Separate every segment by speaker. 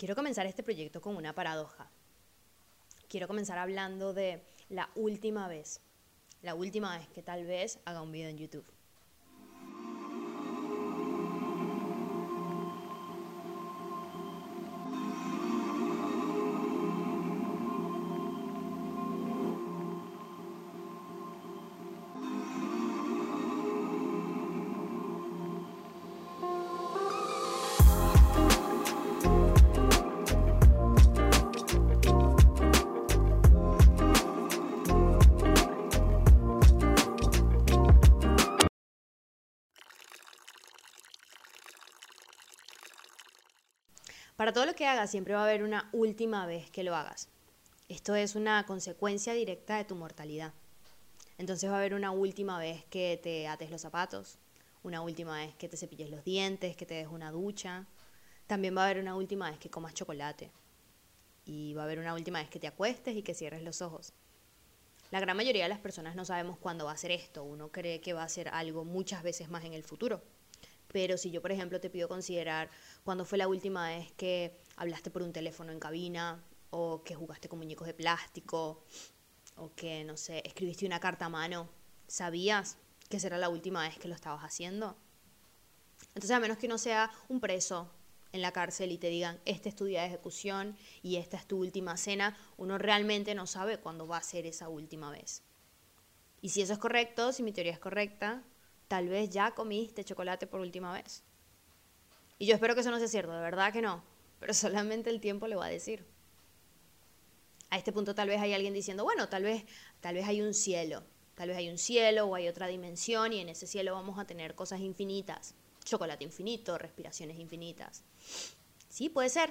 Speaker 1: Quiero comenzar este proyecto con una paradoja. Quiero comenzar hablando de la última vez, la última vez que tal vez haga un video en YouTube. Para todo lo que hagas siempre va a haber una última vez que lo hagas. Esto es una consecuencia directa de tu mortalidad. Entonces va a haber una última vez que te ates los zapatos, una última vez que te cepilles los dientes, que te des una ducha. También va a haber una última vez que comas chocolate. Y va a haber una última vez que te acuestes y que cierres los ojos. La gran mayoría de las personas no sabemos cuándo va a ser esto. Uno cree que va a ser algo muchas veces más en el futuro. Pero si yo, por ejemplo, te pido considerar cuándo fue la última vez que hablaste por un teléfono en cabina, o que jugaste con muñecos de plástico, o que, no sé, escribiste una carta a mano, ¿sabías que será la última vez que lo estabas haciendo? Entonces, a menos que no sea un preso en la cárcel y te digan, esta es tu día de ejecución y esta es tu última cena, uno realmente no sabe cuándo va a ser esa última vez. Y si eso es correcto, si mi teoría es correcta, tal vez ya comiste chocolate por última vez. Y yo espero que eso no sea cierto, de verdad que no, pero solamente el tiempo le va a decir. A este punto tal vez hay alguien diciendo, bueno, tal vez, tal vez hay un cielo, tal vez hay un cielo o hay otra dimensión y en ese cielo vamos a tener cosas infinitas, chocolate infinito, respiraciones infinitas. Sí, puede ser,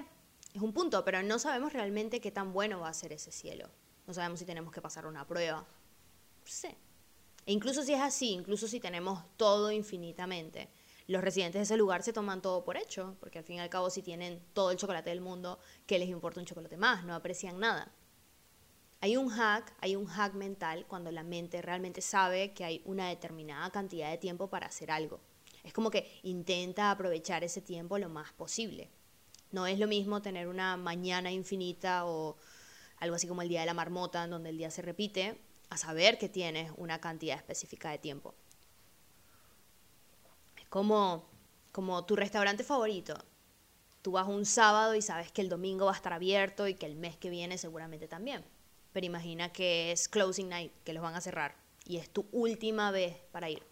Speaker 1: es un punto, pero no sabemos realmente qué tan bueno va a ser ese cielo. No sabemos si tenemos que pasar una prueba. No sé, e incluso si es así, incluso si tenemos todo infinitamente, los residentes de ese lugar se toman todo por hecho, porque al fin y al cabo si tienen todo el chocolate del mundo, ¿qué les importa un chocolate más? No aprecian nada. Hay un hack, hay un hack mental cuando la mente realmente sabe que hay una determinada cantidad de tiempo para hacer algo. Es como que intenta aprovechar ese tiempo lo más posible. No es lo mismo tener una mañana infinita o algo así como el día de la marmota, en donde el día se repite, a saber que tienes una cantidad específica de tiempo. Es como, como tu restaurante favorito. Tú vas un sábado y sabes que el domingo va a estar abierto y que el mes que viene seguramente también. Pero imagina que es closing night, que los van a cerrar y es tu última vez para ir.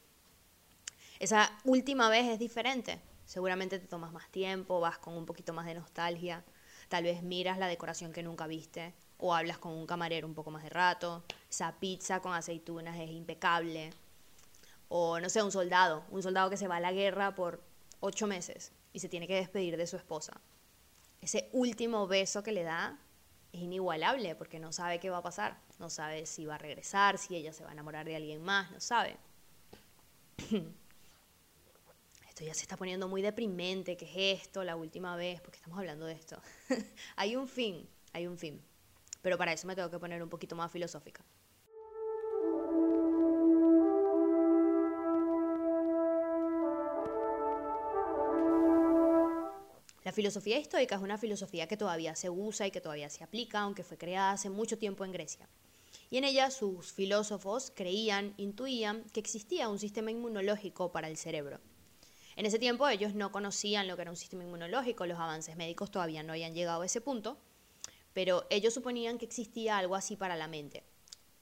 Speaker 1: Esa última vez es diferente. Seguramente te tomas más tiempo, vas con un poquito más de nostalgia, tal vez miras la decoración que nunca viste, o hablas con un camarero un poco más de rato, esa pizza con aceitunas es impecable, o no sé, un soldado, un soldado que se va a la guerra por ocho meses y se tiene que despedir de su esposa. Ese último beso que le da es inigualable porque no sabe qué va a pasar, no sabe si va a regresar, si ella se va a enamorar de alguien más, no sabe. Esto ya se está poniendo muy deprimente, ¿qué es esto? La última vez, porque estamos hablando de esto. hay un fin, hay un fin pero para eso me tengo que poner un poquito más filosófica. La filosofía histórica es una filosofía que todavía se usa y que todavía se aplica, aunque fue creada hace mucho tiempo en Grecia. Y en ella sus filósofos creían, intuían que existía un sistema inmunológico para el cerebro. En ese tiempo ellos no conocían lo que era un sistema inmunológico, los avances médicos todavía no habían llegado a ese punto, pero ellos suponían que existía algo así para la mente.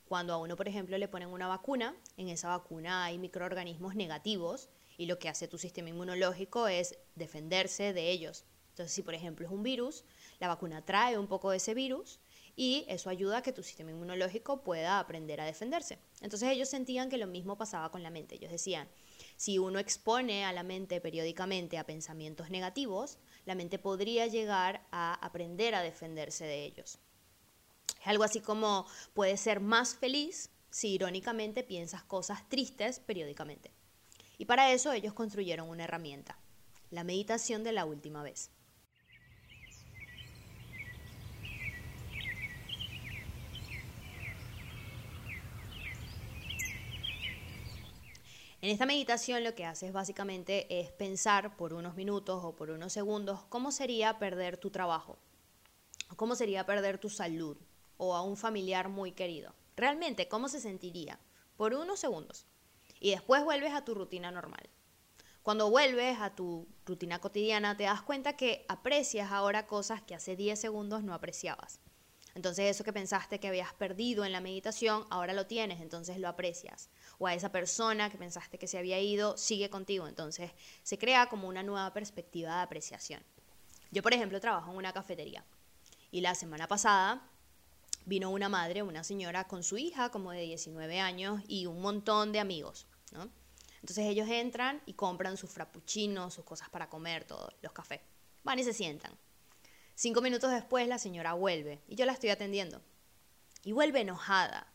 Speaker 1: Cuando a uno, por ejemplo, le ponen una vacuna, en esa vacuna hay microorganismos negativos y lo que hace tu sistema inmunológico es defenderse de ellos. Entonces, si por ejemplo es un virus, la vacuna trae un poco de ese virus y eso ayuda a que tu sistema inmunológico pueda aprender a defenderse. Entonces ellos sentían que lo mismo pasaba con la mente. Ellos decían, si uno expone a la mente periódicamente a pensamientos negativos, la mente podría llegar a aprender a defenderse de ellos. Es algo así como puedes ser más feliz si irónicamente piensas cosas tristes periódicamente. Y para eso ellos construyeron una herramienta, la meditación de la última vez. En esta meditación lo que haces básicamente es pensar por unos minutos o por unos segundos cómo sería perder tu trabajo, cómo sería perder tu salud o a un familiar muy querido. Realmente, ¿cómo se sentiría? Por unos segundos. Y después vuelves a tu rutina normal. Cuando vuelves a tu rutina cotidiana, te das cuenta que aprecias ahora cosas que hace 10 segundos no apreciabas. Entonces eso que pensaste que habías perdido en la meditación, ahora lo tienes, entonces lo aprecias. O a esa persona que pensaste que se había ido, sigue contigo. Entonces se crea como una nueva perspectiva de apreciación. Yo, por ejemplo, trabajo en una cafetería. Y la semana pasada vino una madre, una señora con su hija como de 19 años y un montón de amigos, Entonces ellos entran y compran sus frappuccinos, sus cosas para comer, todos los cafés. Van y se sientan. Cinco minutos después la señora vuelve y yo la estoy atendiendo. Y vuelve enojada.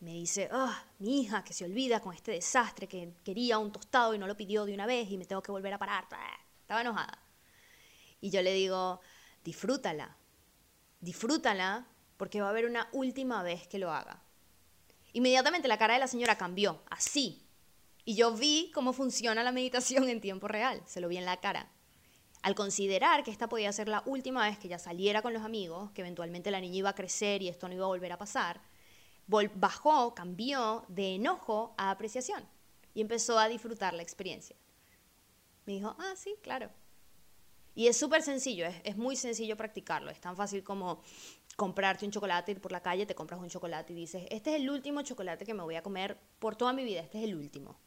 Speaker 1: Me dice, ah, mi hija que se olvida con este desastre, que quería un tostado y no lo pidió de una vez y me tengo que volver a parar. Estaba enojada. Y yo le digo, disfrútala, disfrútala porque va a haber una última vez que lo haga. Inmediatamente la cara de la señora cambió, así. Y yo vi cómo funciona la meditación en tiempo real, se lo vi en la cara. Al considerar que esta podía ser la última vez que ella saliera con los amigos, que eventualmente la niña iba a crecer y esto no iba a volver a pasar, bajó, cambió de enojo a apreciación y empezó a disfrutar la experiencia. Me dijo, ah, sí, claro. Y es súper sencillo, es, muy sencillo practicarlo. Es tan fácil como comprarte un chocolate, ir por la calle, te compras un chocolate y dices, este es el último chocolate que me voy a comer por toda mi vida, este es el último.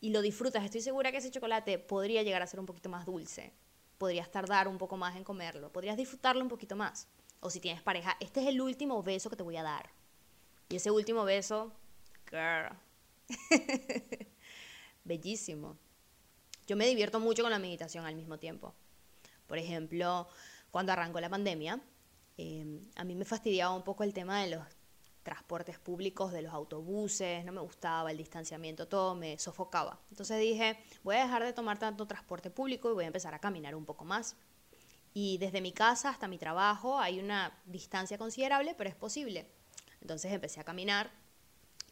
Speaker 1: Y lo disfrutas, estoy segura que ese chocolate podría llegar a ser un poquito más dulce, podrías tardar un poco más en comerlo, podrías disfrutarlo un poquito más. O si tienes pareja, este es el último beso que te voy a dar. Y ese último beso, girl, bellísimo. Yo me divierto mucho con la meditación al mismo tiempo. Por ejemplo, cuando arrancó la pandemia, eh, a mí me fastidiaba un poco el tema de los transportes públicos, de los autobuses, no me gustaba el distanciamiento, todo me sofocaba. Entonces dije, voy a dejar de tomar tanto transporte público y voy a empezar a caminar un poco más. Y desde mi casa hasta mi trabajo hay una distancia considerable, pero es posible. Entonces empecé a caminar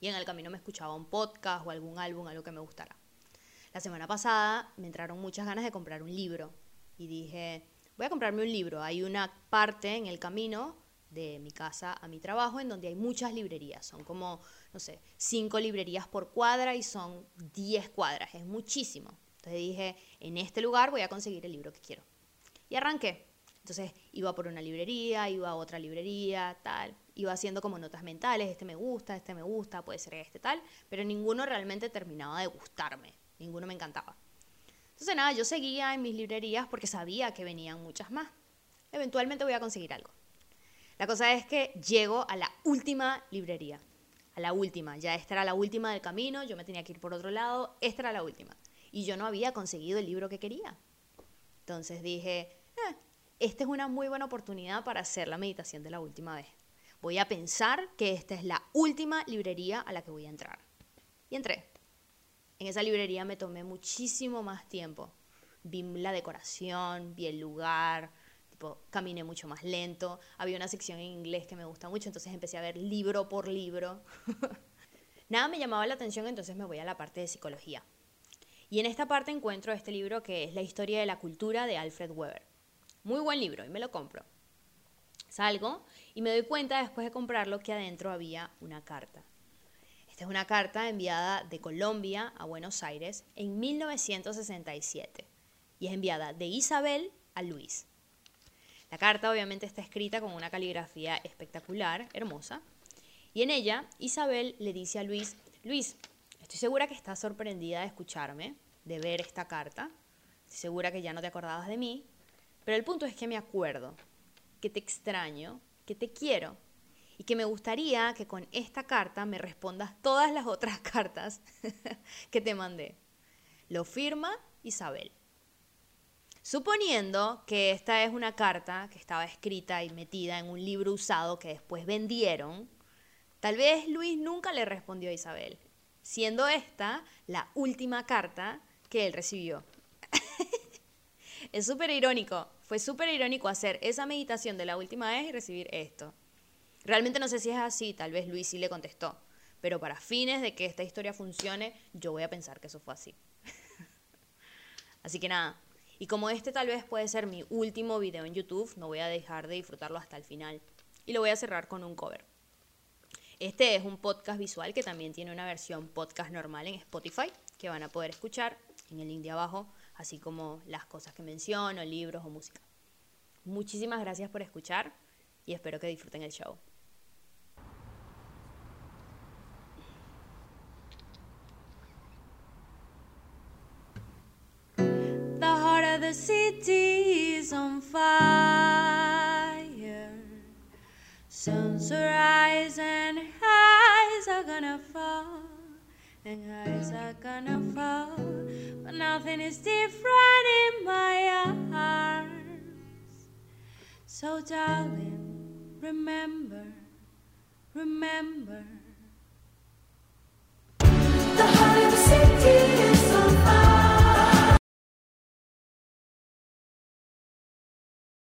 Speaker 1: y en el camino me escuchaba un podcast o algún álbum, algo que me gustara. La semana pasada me entraron muchas ganas de comprar un libro y dije, voy a comprarme un libro. Hay una parte en el camino de mi casa a mi trabajo, en donde hay muchas librerías. Son como, no sé, cinco librerías por cuadra y son diez cuadras. Es muchísimo. Entonces dije, en este lugar voy a conseguir el libro que quiero. Y arranqué. Entonces iba por una librería, iba a otra librería, tal. Iba haciendo como notas mentales, este me gusta, este me gusta, puede ser este, tal. Pero ninguno realmente terminaba de gustarme. Ninguno me encantaba. Entonces nada, yo seguía en mis librerías porque sabía que venían muchas más. Eventualmente voy a conseguir algo. La cosa es que llego a la última librería, a la última. Ya esta era la última del camino, yo me tenía que ir por otro lado, esta era la última. Y yo no había conseguido el libro que quería. Entonces dije, eh, esta es una muy buena oportunidad para hacer la meditación de la última vez. Voy a pensar que esta es la última librería a la que voy a entrar. Y entré. En esa librería me tomé muchísimo más tiempo. Vi la decoración, vi el lugar, caminé mucho más lento. Había una sección en inglés que me gusta mucho, entonces empecé a ver libro por libro. Nada me llamaba la atención, entonces me voy a la parte de psicología. Y en esta parte encuentro este libro que es La historia de la cultura de Alfred Weber. Muy buen libro y me lo compro. Salgo y me doy cuenta después de comprarlo que adentro había una carta. Esta es una carta enviada de Colombia a Buenos Aires en 1967 y es enviada de Isabel a Luis. La carta obviamente está escrita con una caligrafía espectacular, hermosa, y en ella Isabel le dice a Luis, Luis, estoy segura que estás sorprendida de escucharme, de ver esta carta, estoy segura que ya no te acordabas de mí, pero el punto es que me acuerdo, que te extraño, que te quiero y que me gustaría que con esta carta me respondas todas las otras cartas que te mandé. Lo firma Isabel. Suponiendo que esta es una carta que estaba escrita y metida en un libro usado que después vendieron, tal vez Luis nunca le respondió a Isabel, siendo esta la última carta que él recibió. es súper irónico, fue súper irónico hacer esa meditación de la última vez y recibir esto. Realmente no sé si es así, tal vez Luis sí le contestó, pero para fines de que esta historia funcione, yo voy a pensar que eso fue así. así que nada, y como este tal vez puede ser mi último video en YouTube, no voy a dejar de disfrutarlo hasta el final. Y lo voy a cerrar con un cover. Este es un podcast visual que también tiene una versión podcast normal en Spotify que van a poder escuchar en el link de abajo, así como las cosas que menciono, libros o música. Muchísimas gracias por escuchar y espero que disfruten el show. The city is on fire. Suns rise and eyes are gonna fall, and eyes are gonna fall. But nothing is different in my arms. So, darling, remember, remember. The heart